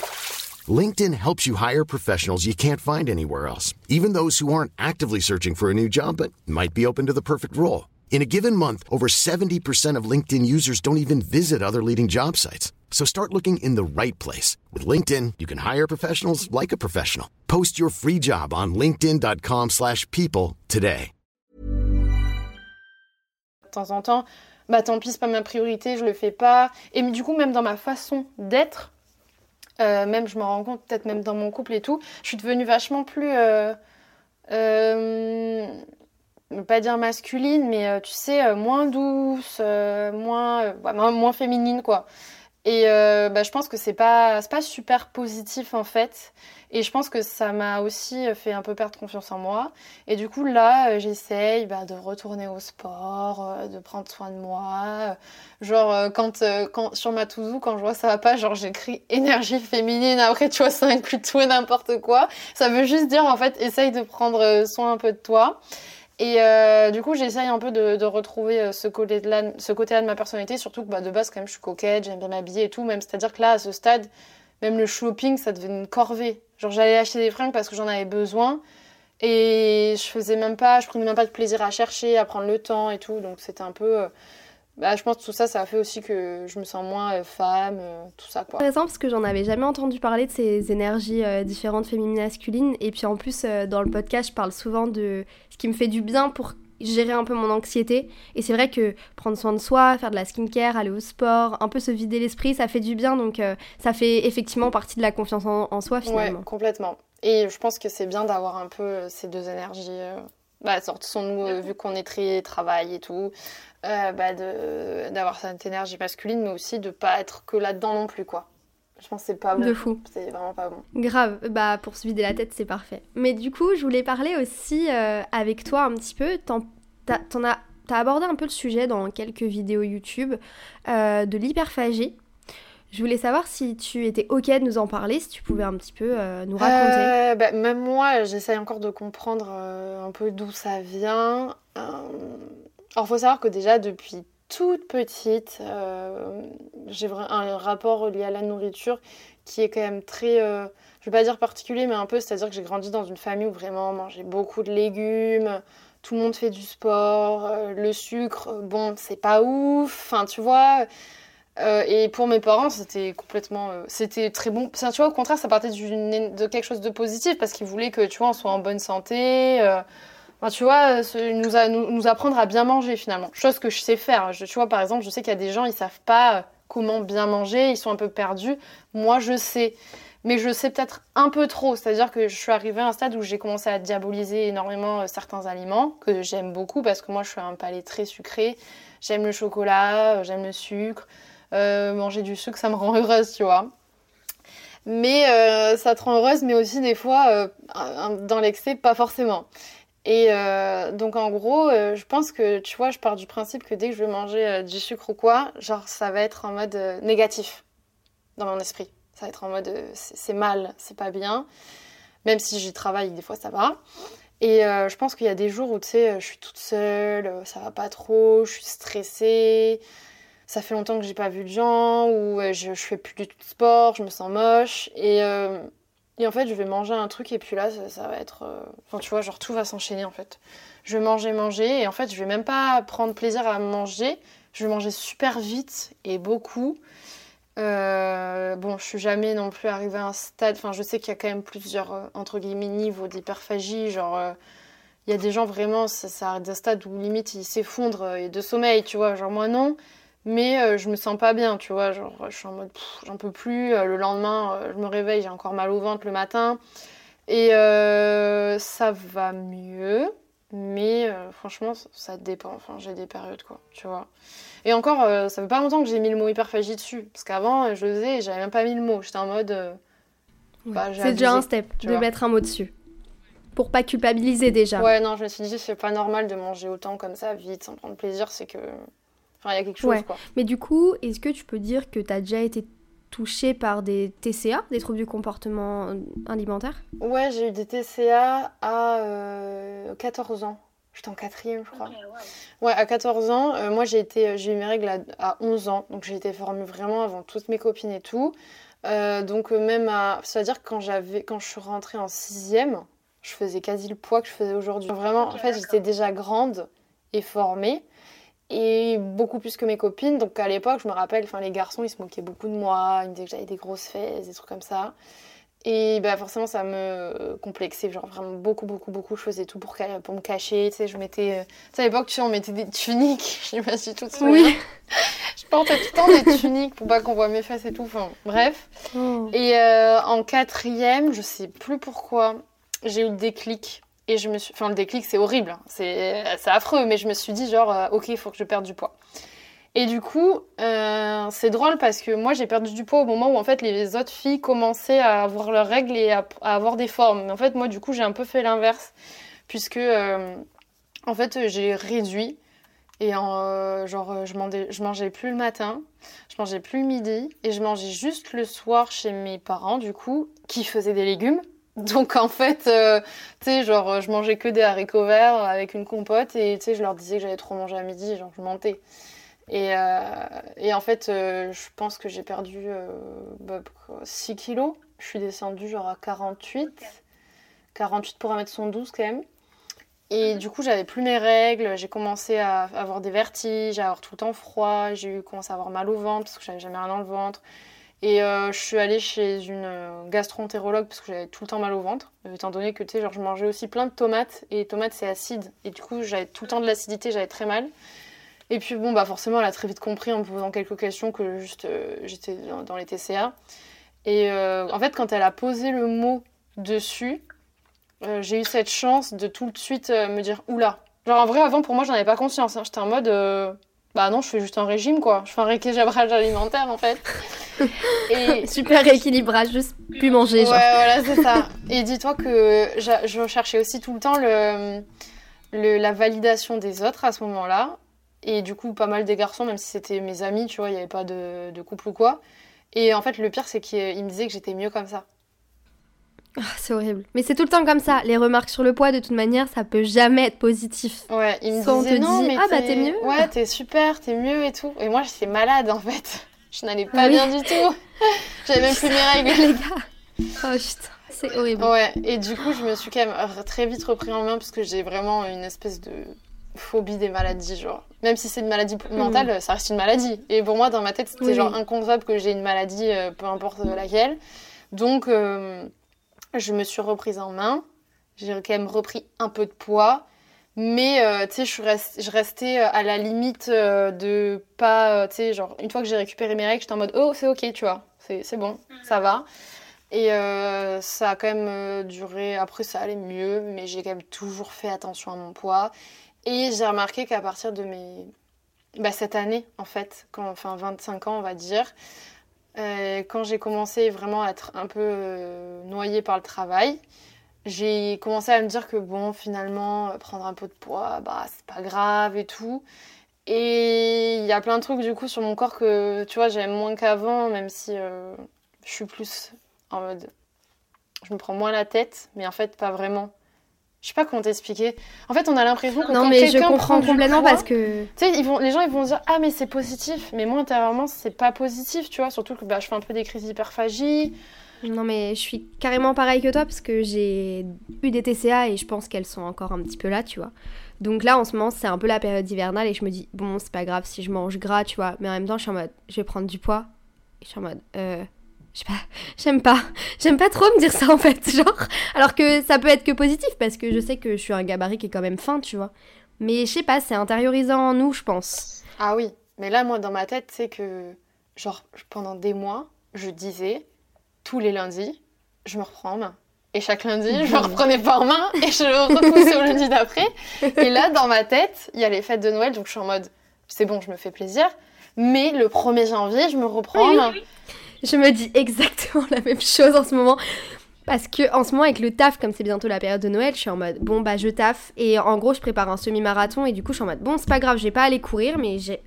LinkedIn helps you hire professionals you can't find anywhere else, even those who aren't actively searching for a new job but might be open to the perfect role. In a given month, over 70% of LinkedIn users don't even visit other leading job sites. So start looking in the right place. With LinkedIn, you can hire professionals like a professional. Post your free job on linkedin.com/people slash people today. De temps en temps, bah tant pis, c'est pas ma priorité, je le fais pas. Et du coup, même dans ma façon d'être, euh, même je me rends compte, peut-être même dans mon couple et tout, je suis devenue vachement plus. Euh, euh, pas dire masculine, mais tu sais, moins douce, ouais, moins, moins féminine, quoi. Et euh, bah, je pense que c'est pas, pas super positif en fait. Et je pense que ça m'a aussi fait un peu perdre confiance en moi. Et du coup, là, euh, j'essaye bah, de retourner au sport, euh, de prendre soin de moi. Genre, euh, quand, quand, sur ma to quand je vois ça va pas, genre j'écris énergie féminine. Après, tu vois, ça inclut tout et n'importe quoi. Ça veut juste dire, en fait, essaye de prendre soin un peu de toi. Et euh, du coup, j'essaye un peu de, retrouver euh, ce côté-là de ma personnalité, surtout que bah, de base, quand même, je suis coquette, j'aime bien m'habiller et tout. Même, c'est-à-dire que là, à ce stade, même le shopping, ça devenait une corvée. Genre, j'allais acheter des fringues parce que j'en avais besoin. Et je faisais même pas, je prenais même pas de plaisir à chercher, à prendre le temps et tout. Donc, c'était un peu. Euh, bah, je pense que tout ça, ça a fait aussi que je me sens moins femme, tout ça quoi. Intéressant parce que j'en avais jamais entendu parler de ces énergies différentes féminines masculines. Et puis en plus, dans le podcast, je parle souvent de qui me fait du bien pour gérer un peu mon anxiété. Et c'est vrai que prendre soin de soi, faire de la skincare, aller au sport, un peu se vider l'esprit, ça fait du bien. Donc ça fait effectivement partie de la confiance en, soi finalement. Ouais, complètement. Et je pense que c'est bien d'avoir un peu ces deux énergies. Bah, sont nous, vu qu'on est très travail et tout, euh, bah d'avoir cette énergie masculine, mais aussi de pas être que là-dedans non plus, quoi. Je pense que c'est pas bon. De fou. C'est vraiment pas bon. Grave. Bah, pour se vider la tête, c'est parfait. Mais du coup, je voulais parler aussi euh, avec toi un petit peu. T'en as, as abordé un peu le sujet dans quelques vidéos YouTube euh, de l'hyperphagie. Je voulais savoir si tu étais OK de nous en parler, si tu pouvais un petit peu nous raconter. Bah, même moi, j'essaye encore de comprendre un peu d'où ça vient. Alors, faut savoir que déjà, depuis toute petite, euh, j'ai un rapport lié à la nourriture qui est quand même très, euh, je vais pas dire particulier, mais un peu, c'est-à-dire que j'ai grandi dans une famille où vraiment on mangeait beaucoup de légumes, tout le monde fait du sport, euh, le sucre, bon, c'est pas ouf, enfin, tu vois. et pour mes parents, c'était complètement, c'était très bon. tu vois, au contraire, ça partait de quelque chose de positif parce qu'ils voulaient que, tu vois, on soit en bonne santé tu vois, nous, nous, apprendre à bien manger finalement. Chose que je sais faire. Je, tu vois, par exemple, je sais qu'il y a des gens, ils savent pas euh, comment bien manger, ils sont un peu perdus. Moi, je sais. Mais je sais peut-être un peu trop. C'est-à-dire que je suis arrivée à un stade où j'ai commencé à diaboliser énormément euh, certains aliments que j'aime beaucoup parce que moi, je suis un palais très sucré. J'aime le chocolat, euh, j'aime le sucre. manger du sucre, ça me rend heureuse, tu vois. Mais ça te rend heureuse, mais aussi des fois, dans l'excès, pas forcément. Et euh, donc en gros, euh, je pense que tu vois, je pars du principe que dès que je vais manger euh, du sucre ou quoi, genre ça va être en mode négatif dans mon esprit. Ça va être en mode c'est mal, c'est pas bien. Même si j'y travaille, des fois ça va. Et je pense qu'il y a des jours où tu sais, je suis toute seule, ça va pas trop, je suis stressée. Ça fait longtemps que j'ai pas vu de gens, ou je, je fais plus du tout de sport, je me sens moche. Et et en fait, je vais manger un truc et puis là, ça, va être. Euh, enfin, tu vois, genre tout va s'enchaîner en fait. Je vais manger, manger et en fait, je vais même pas prendre plaisir à manger. Je vais manger super vite et beaucoup. Euh, bon, je suis jamais non plus arrivée à un stade. Enfin, je sais qu'il y a quand même plusieurs, euh, entre guillemets, niveaux d'hyperphagie. Genre, il y a des gens vraiment, ça, ça arrive à un stade où limite ils s'effondrent et de sommeil, tu vois. Genre, moi non mais euh, je me sens pas bien, tu vois, genre je suis en mode j'en peux plus, euh, le lendemain euh, je me réveille, j'ai encore mal au ventre le matin, et ça va mieux, mais franchement ça dépend, enfin j'ai des périodes quoi, tu vois. Et encore, ça fait pas longtemps que j'ai mis le mot hyperphagie dessus, parce qu'avant je le faisais j'avais même pas mis le mot, j'étais en mode... Bah, c'est déjà un step de mettre un mot dessus. Pour pas culpabiliser déjà. Ouais, non, je me suis dit, c'est pas normal de manger autant comme ça, vite, sans prendre plaisir, c'est que Enfin, il y a quelque chose, quoi. Mais du coup, est-ce que tu peux dire que tu as déjà été touchée par des TCA, des troubles du comportement euh, alimentaire Ouais, j'ai eu des TCA à 14 euh, ans. J'étais en quatrième, je crois. ouais. à 14 ans. Euh, moi, j'ai été, j'ai eu mes règles à, 11 ans. Donc, j'ai été formée vraiment avant toutes mes copines et tout. donc, même à... C'est-à-dire que quand, j'avais, quand je suis rentrée en sixième, je faisais quasi le poids que je faisais aujourd'hui. Vraiment, en fait, j'étais déjà grande et formée et beaucoup plus que mes copines. Donc à l'époque, je me rappelle, enfin les garçons, ils se moquaient beaucoup de moi, ils me disaient que j'avais des grosses fesses, des trucs comme ça. Et bah forcément, ça me complexait, genre vraiment beaucoup, beaucoup, beaucoup. Je faisais tout pour, pour me cacher, tu sais, je mettais... Euh, tu sais, à l'époque, tu sais, on mettait des tuniques, je sais pas si tout te Oui. je portais tout le temps des tuniques pour pas qu'on voit mes fesses et tout, enfin, bref. Oh. Et euh, en quatrième, je sais plus pourquoi, j'ai eu le déclic et je me suis. Enfin, le déclic, c'est horrible. Hein. C'est affreux. Mais je me suis dit, genre, euh, ok, il faut que je perde du poids. Et du coup, euh, c'est drôle parce que moi, j'ai perdu du poids au moment où, en fait, les autres filles commençaient à avoir leurs règles et à, avoir des formes. En fait, moi, du coup, j'ai un peu fait l'inverse. Puisque, euh, en fait, j'ai réduit. Et en, genre, je mangeais, mangeais plus le matin, je mangeais plus le midi, et je mangeais juste le soir chez mes parents, du coup, qui faisaient des légumes Donc en fait, euh, tu sais, genre, je mangeais que des haricots verts avec une compote et tu sais, je leur disais que j'allais trop manger à midi, genre, je mentais. Et, euh, et en fait, euh, je pense que j'ai perdu bah, 6 kilos. Je suis descendue genre à 48. 48 pour 1m112 quand même. Et du coup, j'avais plus mes règles, j'ai commencé à avoir des vertiges, à avoir tout le temps froid, j'ai eu commencé à avoir mal au ventre parce que j'avais jamais rien dans le ventre. Et euh, je suis allée chez une euh, gastroentérologue parce que j'avais tout le temps mal au ventre, étant donné que tu sais, genre, je mangeais aussi plein de tomates et tomates c'est acide. Et du coup, j'avais tout le temps de l'acidité, j'avais très mal. Et puis bon, bah forcément, elle a très vite compris en me posant quelques questions que juste euh, j'étais dans, les TCA. Et en fait, quand elle a posé le mot dessus, j'ai eu cette chance de tout de suite me dire oula. Genre en vrai, avant pour moi, j'en avais pas conscience. Hein. J'étais en mode bah non, je fais juste un régime quoi. Je fais un rééquilibrage alimentaire en fait. Et... Super rééquilibrage, juste plus manger. Genre. Ouais, voilà, c'est ça. Et dis-toi que je recherchais aussi tout le temps le, le, la validation des autres à ce moment-là. Et du coup, pas mal des garçons, même si c'était mes amis, tu vois, il n'y avait pas de, de couple ou quoi. Et en fait, le pire, c'est qu'ils me disaient que j'étais mieux comme ça. Ah, c'est horrible. Mais c'est tout le temps comme ça. Les remarques sur le poids, de toute manière, ça peut jamais être positif. Ouais, ils me disaient non, mais ah bah t'es mieux. Ouais, t'es super, t'es mieux et tout. Et moi, j'étais malade en fait. Je n'allais pas bien du tout. J'avais même plus mes règles. Les gars. Oh putain, c'est horrible. Ouais, et du coup, je me suis quand même très vite repris en main parce que j'ai vraiment une espèce de phobie des maladies, genre. Même si c'est une maladie mentale, mm. ça reste une maladie. Et pour moi, dans ma tête, c'était genre inconcevable que j'ai une maladie, euh, peu importe laquelle. Donc. Euh, je me suis reprise en main. J'ai quand même repris un peu de poids. Mais euh, tu sais, je, je, restais euh, à la limite euh, de pas. tu sais, genre, une fois que j'ai récupéré mes règles, j'étais en mode oh, c'est ok, tu vois, c'est bon, ça va. Et ça a quand même duré. Après, ça allait mieux, mais j'ai quand même toujours fait attention à mon poids. Et j'ai remarqué qu'à partir de mes. Bah, cette année, en fait, quand, enfin 25 ans, on va dire, quand j'ai commencé vraiment à être un peu euh, noyée par le travail, j'ai commencé à me dire que bon, finalement, euh, prendre un peu de poids, bah, c'est pas grave et tout. Et il y a plein de trucs du coup sur mon corps que tu vois, j'aime moins qu'avant, même si je suis plus en mode. Je me prends moins la tête, mais en fait, pas vraiment. Je sais pas comment t'expliquer. En fait, on a l'impression que non, quand mais je comprends complètement parce que tu sais, ils vont, les gens ils vont dire ah mais c'est positif, mais moi intérieurement c'est pas positif, tu vois. Surtout que bah, je fais un peu des crises d'hyperphagie. Non mais je suis carrément pareil que toi parce que j'ai eu des TCA et je pense qu'elles sont encore un petit peu là, tu vois. Donc là en ce moment c'est un peu la période hivernale et je me dis bon c'est pas grave si je mange gras, tu vois. Mais en même temps je suis en mode je vais prendre du poids. Et je suis en mode euh je sais pas, j'aime pas. J'aime pas trop me dire ça en fait, genre. Alors que ça peut être que positif parce que je sais que je suis un gabarit qui est quand même fin, tu vois. Mais je sais pas, c'est intériorisant en nous, je pense. Ah oui, mais là, moi, dans ma tête, c'est que, genre, pendant des mois, je disais, tous les lundis, je me reprends en main. Et chaque lundi, je me reprenais pas en main et je le repoussais au lundi d'après. Et là, dans ma tête, il y a les fêtes de Noël, donc je suis en mode, c'est bon, je me fais plaisir. Mais le 1er janvier, je me reprends en main. Je me dis exactement la même chose en ce moment. Parce que en ce moment avec le taf, comme c'est bientôt la période de Noël, je suis en mode bon bah je taffe et en gros je prépare un semi-marathon et du coup je suis en mode bon c'est pas grave, je vais pas aller courir mais j'ai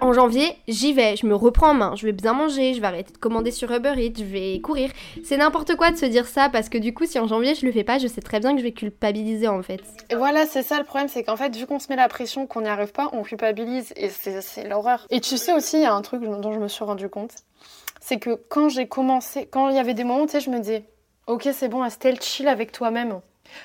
en janvier j'y vais, je me reprends en main, je vais bien manger, je vais arrêter de commander sur Uber Eats, je vais courir. C'est n'importe quoi de se dire ça parce que du coup si en janvier je le fais pas, je sais très bien que je vais culpabiliser en fait. Et voilà c'est ça le problème, c'est qu'en fait vu qu'on se met la pression qu'on n'y arrive pas, on culpabilise et c'est l'horreur. Et tu sais aussi il y a un truc dont je me suis rendu compte, c'est que quand j'ai commencé, quand il y avait des moments, tu sais, je me disais, ok, c'est bon, Estelle, chill avec toi-même.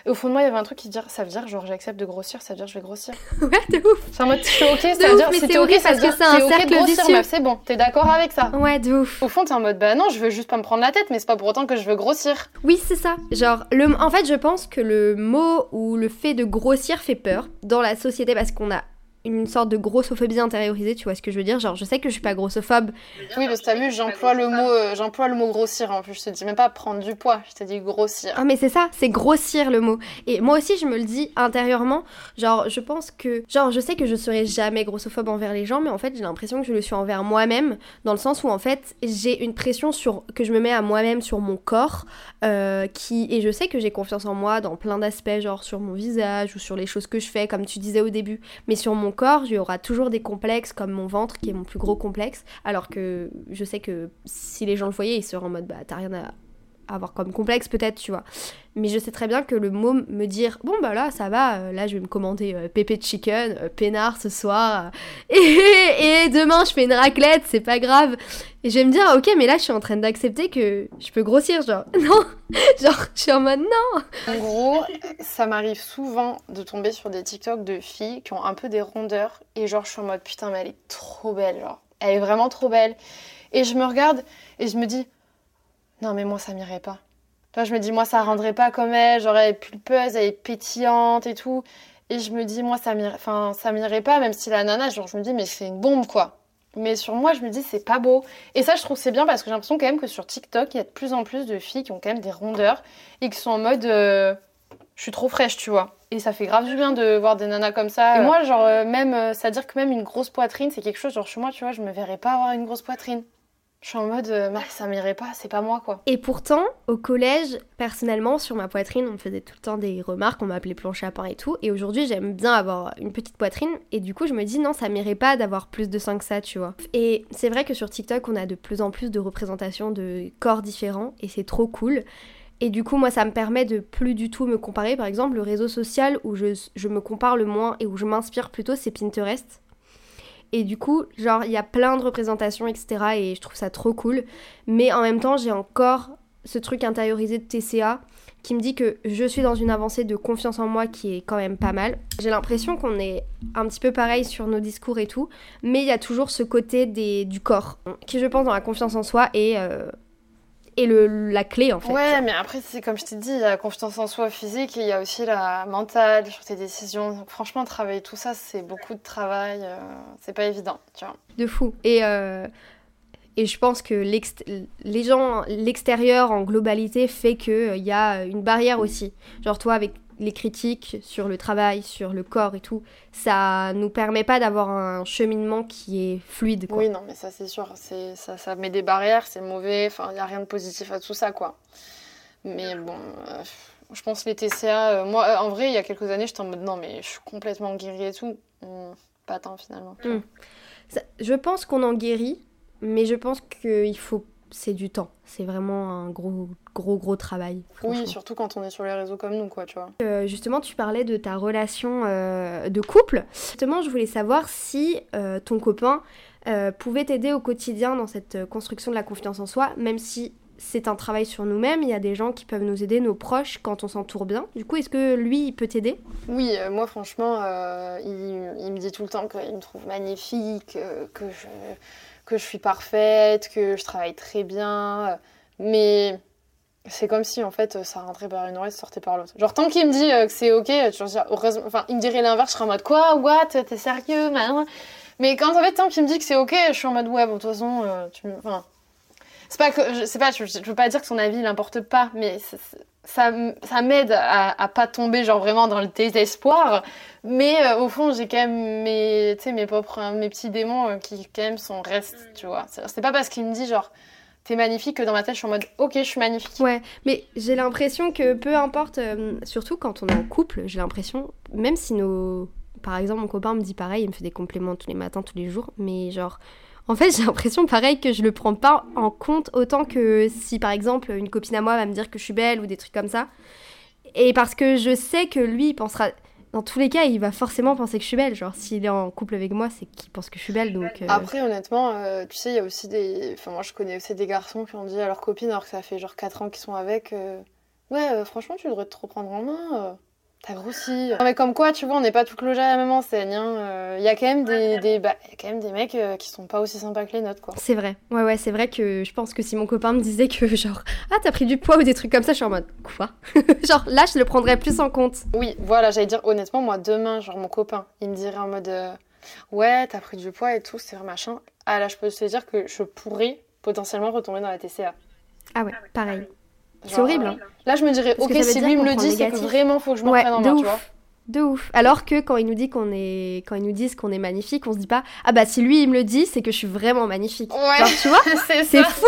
Et au fond de moi, il y avait un truc qui dit, ça veut dire, genre, j'accepte de grossir, ça veut dire, je vais grossir. ouais, de ouf. C'est en mode, je suis ok, ça veut dire, si t'es ok, ça veut dire, c'est un cercle de grossir, c'est bon, t'es d'accord avec ça. Ouais, de ouf. Au fond, t'es en mode, bah non, je veux juste pas me prendre la tête, mais c'est pas pour autant que je veux grossir. Oui, c'est ça. Genre, le, en fait, je pense que le mot ou le fait de grossir fait peur dans la société parce qu'on a une sorte de grossophobie intériorisée, tu vois ce que je veux dire? Genre, je sais que je suis pas grossophobe. Oui, parce que t'as vu, j'emploie le mot, euh, j'emploie le mot grossir en plus. Je te dis même pas prendre du poids, je te dis grossir. Ah, mais c'est ça, c'est grossir le mot. Et moi aussi, je me le dis intérieurement. Genre, je pense que, genre, je sais que je serai jamais grossophobe envers les gens, mais en fait, j'ai l'impression que je le suis envers moi-même, dans le sens où en fait, j'ai une pression sur que je me mets à moi-même sur mon corps, euh, qui et je sais que j'ai confiance en moi dans plein d'aspects, genre sur mon visage ou sur les choses que je fais, comme tu disais au début, mais sur mon corps, il y aura toujours des complexes comme mon ventre qui est mon plus gros complexe, alors que je sais que si les gens le voyaient, ils seraient en mode bah t'as rien à avoir comme complexe peut-être, tu vois. Mais je sais très bien que le mot me dire bon bah là ça va, euh, là je vais me commander euh, pépé chicken, euh, peinard ce soir, et, et, demain je fais une raclette, c'est pas grave. Et je vais me dire ok mais là je suis en train d'accepter que je peux grossir, genre non, genre je suis en mode non. En gros, ça m'arrive souvent de tomber sur des TikTok de filles qui ont un peu des rondeurs et genre je suis en mode putain mais elle est trop belle, genre elle est vraiment trop belle. Et je me regarde et je me dis non mais moi ça m'irait pas je me dis, moi, ça rendrait pas comme elle, j'aurais pulpeuse, elle est pétillante et tout. Et je me dis, moi, ça m'irait, enfin, ça m'irait pas, même si la nana, genre, je me dis, mais c'est une bombe, quoi. Mais sur moi, je me dis, c'est pas beau. Et ça, je trouve c'est bien parce que j'ai l'impression quand même que sur TikTok, il y a de plus en plus de filles qui ont quand même des rondeurs et qui sont en mode, euh, je suis trop fraîche, tu vois. Et ça fait grave du bien de voir des nanas comme ça. Et moi, genre, euh, même, euh, ça veut dire que même une grosse poitrine, c'est quelque chose, genre, chez moi, tu vois, je me verrais pas avoir une grosse poitrine. Je suis en mode, euh, ça m'irait pas, c'est pas moi quoi. Et pourtant, au collège, personnellement, sur ma poitrine, on me faisait tout le temps des remarques, on m'appelait planche à pain et tout. Et aujourd'hui, j'aime bien avoir une petite poitrine. Et du coup, je me dis, non, ça m'irait pas d'avoir plus de seins que ça, tu vois. Et c'est vrai que sur TikTok, on a de plus en plus de représentations de corps différents. Et c'est trop cool. Et du coup, moi, ça me permet de plus du tout me comparer. Par exemple, le réseau social où je, je me compare le moins et où je m'inspire plutôt, c'est Pinterest. Et du coup, genre, il y a plein de représentations, etc. Et je trouve ça trop cool. Mais en même temps, j'ai encore ce truc intériorisé de TCA qui me dit que je suis dans une avancée de confiance en moi qui est quand même pas mal. J'ai l'impression qu'on est un petit peu pareil sur nos discours et tout, mais il y a toujours ce côté du corps qui, je pense, dans la confiance en soi est euh, et le, la clé en fait. Ouais, mais après, c'est comme je t'ai dit, il y a la confiance en soi physique et il y a aussi la mentale sur tes décisions. Donc, franchement, travailler tout ça, c'est beaucoup de travail. Euh, c'est pas évident, tu vois. De fou. Et, euh, et je pense que les gens, l'extérieur en globalité fait qu'il euh, y a une barrière aussi. Genre, toi, avec les critiques sur le travail, sur le corps et tout, ça nous permet pas d'avoir un cheminement qui est fluide. Oui, non, mais ça c'est sûr, c'est ça, ça met des barrières, c'est mauvais, enfin il y a rien de positif à tout ça quoi. Mais bon, euh, je pense les TCA, euh, moi euh, en vrai il y a quelques années j'étais en mode non mais je suis complètement guérie et tout, pas tant finalement. Hmm. je pense qu'on en guérit, mais je pense qu'il faut c'est du temps. C'est vraiment un gros, gros, gros travail. Oui, surtout quand on est sur les réseaux comme nous, quoi, tu vois. Euh, justement, tu parlais de ta relation euh, de couple. Justement, je voulais savoir si euh, ton copain pouvait t'aider au quotidien dans cette construction de la confiance en soi, même si c'est un travail sur nous-mêmes. Il y a des gens qui peuvent nous aider, nos proches, quand on s'entoure bien. Du coup, est-ce que lui, il peut t'aider? Oui, moi, franchement, il, il, me dit tout le temps qu'il me trouve magnifique, que je que je suis parfaite, que je travaille très bien. Mais c'est comme si en fait ça rentrait par une oreille, sortait par l'autre. Genre tant qu'il me dit euh, que c'est ok, tu heureusement, enfin il me dirait l'inverse, je serais en mode quoi, what, t'es sérieux, Mais quand en fait tant qu'il me dit que c'est ok, je suis en mode ouais, bon de toute façon, euh, tu, enfin, c'est pas que, je sais pas, je, je, veux pas dire que son avis n'importe pas, mais ça, ça m'aide à, à, pas tomber genre vraiment dans le désespoir. Mais euh, au fond, j'ai quand même mes, mes propres, hein, mes petits démons euh, qui quand même sont restent, tu vois. C'est pas parce qu'il me dit genre t'es magnifique que dans ma tête je suis en mode ok je suis magnifique. Ouais, mais j'ai l'impression que peu importe, euh, surtout quand on est en couple, j'ai l'impression, même si nos, par exemple mon copain me dit pareil, il me fait des compléments tous les matins, tous les jours, mais genre en fait, j'ai l'impression pareil que je le prends pas en compte autant que si par exemple une copine à moi va me dire que je suis belle ou des trucs comme ça. Et parce que je sais que lui il pensera dans tous les cas, il va forcément penser que je suis belle. Genre, s'il est en couple avec moi, c'est qu'il pense que je suis belle. Donc, euh. Après, honnêtement, euh, tu sais, il y a aussi des. Enfin, moi, je connais aussi des garçons qui ont dit à leur copine, alors que ça fait genre 4 ans qu'ils sont avec, euh, ouais, franchement, tu devrais te reprendre en main. T'as grossi. Non, mais comme quoi, tu vois, on n'est pas toutes logés à la même enseigne. Il hein. euh, y a quand même des, des bah, y a quand même des mecs euh, qui sont pas aussi sympas que les nôtres, quoi. C'est vrai. Ouais, ouais, c'est vrai que je pense que si mon copain me disait que, genre, ah, t'as pris du poids ou des trucs comme ça, je suis en mode, quoi? Genre, là, je le prendrais plus en compte. Oui, voilà, j'allais dire, honnêtement, moi, demain, genre, mon copain, il me dirait en mode, euh, ouais, t'as pris du poids et tout, c'est machin. Ah, là, je peux te dire que je pourrais potentiellement retomber dans la TCA. Ah ouais, pareil. C'est horrible. Hein. Là, je me dirais, ok, si lui me le dit, c'est que vraiment faut que je m'en prenne en main, tu vois. De ouf. Alors que quand il nous dit qu'on est, quand ils nous disent qu'on est magnifique, on se dit pas, ah bah si lui il me le dit, c'est que je suis vraiment magnifique. Ouais. tu vois, c'est fou.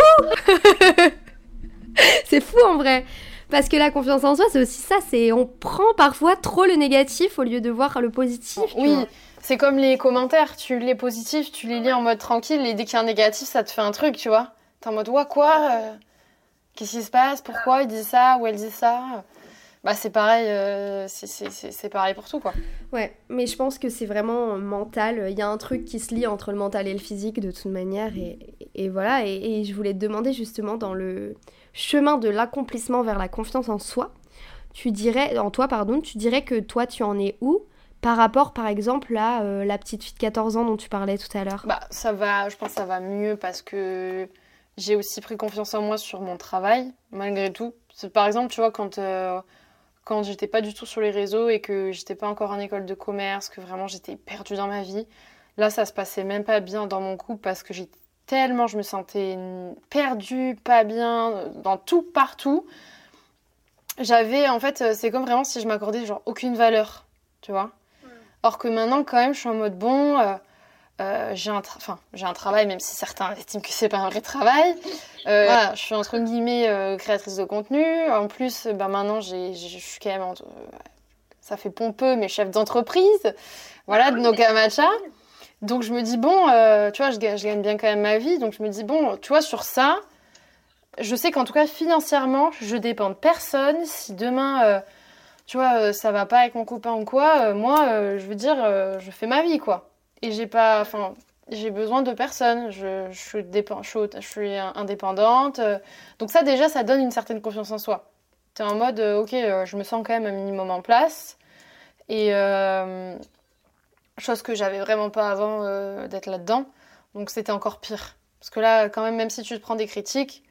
c'est fou en vrai. Parce que la confiance en soi, c'est aussi ça. C'est on prend parfois trop le négatif au lieu de voir le positif. Oui. C'est comme les commentaires. Tu les positifs, tu les lis en mode tranquille, et dès qu'il y a un négatif, ça te fait un truc, tu vois. T'es en mode, ouais, quoi euh, Qu'est-ce qui se passe? Pourquoi il dit ça? Ou elle dit ça? Bah c'est pareil, euh, c'est pareil pour tout quoi. Ouais, mais je pense que c'est vraiment mental. Il y a un truc qui se lie entre le mental et le physique de toute manière. Et, voilà, et, je voulais te demander justement dans le chemin de l'accomplissement vers la confiance en soi, tu dirais, en toi pardon, tu dirais que toi tu en es où par rapport par exemple à euh, la petite fille de 14 ans dont tu parlais tout à l'heure? Bah ça va, je pense que ça va mieux parce que j'ai aussi pris confiance en moi sur mon travail, malgré tout. Par exemple, tu vois, quand, euh, quand j'étais pas du tout sur les réseaux et que j'étais pas encore en école de commerce, que vraiment j'étais perdue dans ma vie, là, ça se passait même pas bien dans mon couple parce que j'ai tellement, je me sentais perdue, pas bien, dans tout, partout. J'avais, en fait, c'est comme vraiment si je m'accordais genre aucune valeur, tu vois. Or que maintenant, quand même, je suis en mode bon. Euh, euh, j'ai un, enfin, j'ai un travail, même si certains estiment que c'est pas un vrai travail. Euh, voilà, je suis entre guillemets euh, créatrice de contenu. En plus, bah, maintenant, j'ai, je suis quand même, ça fait pompeux, mais chef d'entreprise, voilà, de Nokamacha. Donc je me dis bon, tu vois, je gagne, je gagne, bien quand même ma vie. Donc je me dis bon, tu vois, sur ça, je sais qu'en tout cas financièrement, je dépends de personne. Si demain, tu vois, ça va pas avec mon copain ou quoi, moi, je veux dire, je fais ma vie, quoi et j'ai pas enfin j'ai besoin de personne je, suis je, suis indépendante. Donc ça déjà ça donne une certaine confiance en soi. Tu es en mode euh, ok euh, je me sens quand même un minimum en place. Et euh, chose que j'avais vraiment pas avant d'être là dedans donc c'était encore pire. Parce que là quand même même si tu te prends des critiques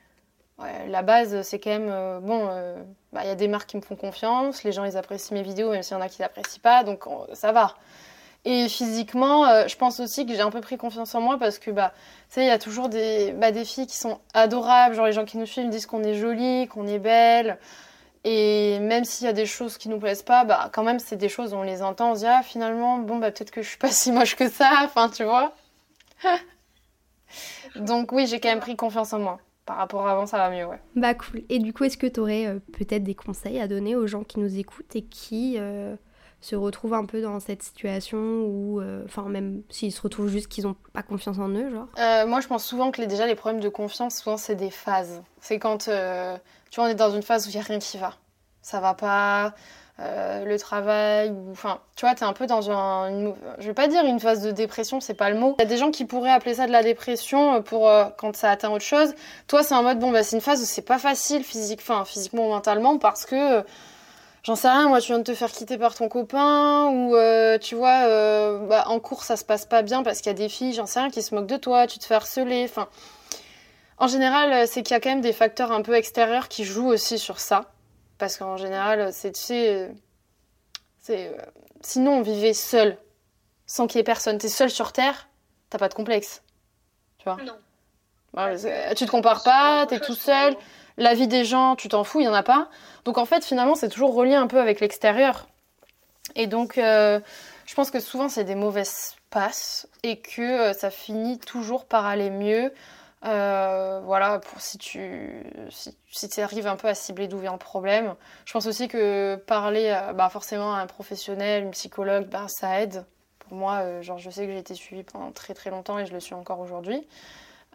la base c'est quand même bon bah, il y a des marques qui me font confiance. Les gens ils apprécient mes vidéos même s'il y en a qui n'apprécient pas. Donc ça va et physiquement, euh, je pense aussi que j'ai un peu pris confiance en moi parce que, bah, tu sais, il y a toujours des, bah, des filles qui sont adorables. Genre, les gens qui nous suivent disent qu'on est jolie, qu'on est belle. Et même s'il y a des choses qui nous plaisent pas, bah, quand même, c'est des choses, on les entend, on se dit, ah, finalement, bon, bah, peut-être que je suis pas si moche que ça. Enfin, tu vois. Donc, oui, j'ai quand même pris confiance en moi. Par rapport à avant, ça va mieux, ouais. Bah, cool. Et du coup, est-ce que tu aurais euh, peut-être des conseils à donner aux gens qui nous écoutent et qui. Euh, se retrouvent un peu dans cette situation ou euh, enfin même s'ils se retrouvent juste qu'ils n'ont pas confiance en eux genre. Euh, moi je pense souvent que les, déjà les problèmes de confiance souvent c'est des phases. C'est quand euh, tu vois on est dans une phase où il n'y a rien qui va. Ça va pas le travail enfin tu vois t'es un peu dans un une, je vais pas dire une phase de dépression c'est pas le mot. Il y a des gens qui pourraient appeler ça de la dépression pour quand ça atteint autre chose. Toi c'est en mode bon bah c'est une phase où c'est pas facile physiquement ou mentalement parce que j'en sais rien, moi tu viens de te faire quitter par ton copain ou euh, tu vois euh, bah, en cours ça se passe pas bien parce qu'il y a des filles, j'en sais rien, qui se moquent de toi, tu te fais harceler, enfin en général euh, c'est qu'il y a quand même des facteurs un peu extérieurs qui jouent aussi sur ça parce qu'en général c'est tu sais c'est sinon on vivait seul sans qu'il y ait personne, t'es seul sur terre, t'as pas de complexe, tu vois. Non. tu te compares pas, t'es tout seul la vie des gens, tu t'en fous, il n'y en a pas. Donc en fait, finalement, c'est toujours relié un peu avec l'extérieur. Et donc, euh, je pense que souvent, c'est des mauvaises passes et que euh, ça finit toujours par aller mieux. Euh, voilà, pour si tu si, arrives un peu à cibler d'où vient le problème. Je pense aussi que parler bah, forcément à un professionnel, une psychologue, bah, ça aide. Pour moi, genre, je sais que j'ai été suivie pendant très très longtemps et je le suis encore aujourd'hui.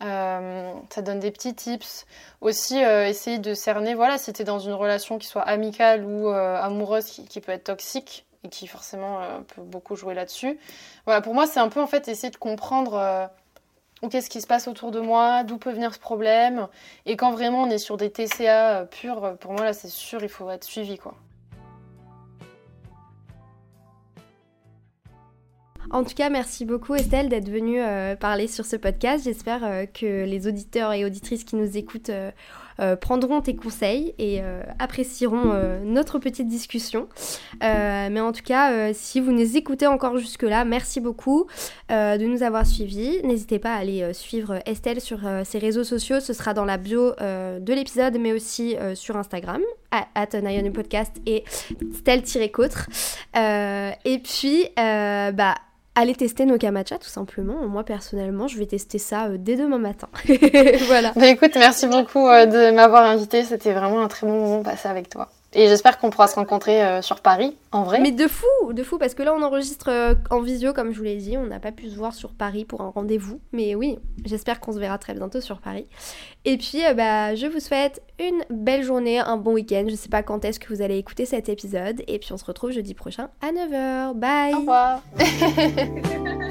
Euh, ça donne des petits tips. Aussi, euh, essayer de cerner, voilà, si tu es dans une relation qui soit amicale ou euh, amoureuse qui, peut être toxique et qui forcément peut beaucoup jouer là-dessus. Voilà, pour moi, c'est un peu en fait essayer de comprendre qu'est-ce qui se passe autour de moi, d'où peut venir ce problème. Et quand vraiment on est sur des TCA purs, pour moi, là, c'est sûr, il faut être suivi, quoi. En tout cas, merci beaucoup Estelle d'être venue euh, parler sur ce podcast. J'espère euh, que les auditeurs et auditrices qui nous écoutent euh, prendront tes conseils et apprécieront notre petite discussion. mais en tout cas, si vous nous écoutez encore jusque-là, merci beaucoup de nous avoir suivis. N'hésitez pas à aller suivre Estelle sur ses réseaux sociaux. Ce sera dans la bio de l'épisode, mais aussi sur Instagram, at Podcast et Stelle-Côtre. et puis, bah Allez tester nos Kamacha tout simplement. Moi personnellement, je vais tester ça euh, dès demain matin. voilà. Bah écoute, merci beaucoup euh, de m'avoir invité. C'était vraiment un très bon moment passé avec toi. Et j'espère qu'on pourra se rencontrer euh, sur Paris, en vrai. Mais de fou, de fou, parce que là on enregistre euh, en visio, comme je vous l'ai dit, on n'a pas pu se voir sur Paris pour un rendez-vous. Mais oui, j'espère qu'on se verra très bientôt sur Paris. Et puis, euh, bah, je vous souhaite une belle journée, un bon week-end. Je sais pas quand est-ce que vous allez écouter cet épisode. Et puis on se retrouve jeudi prochain à 9h. Bye Au revoir.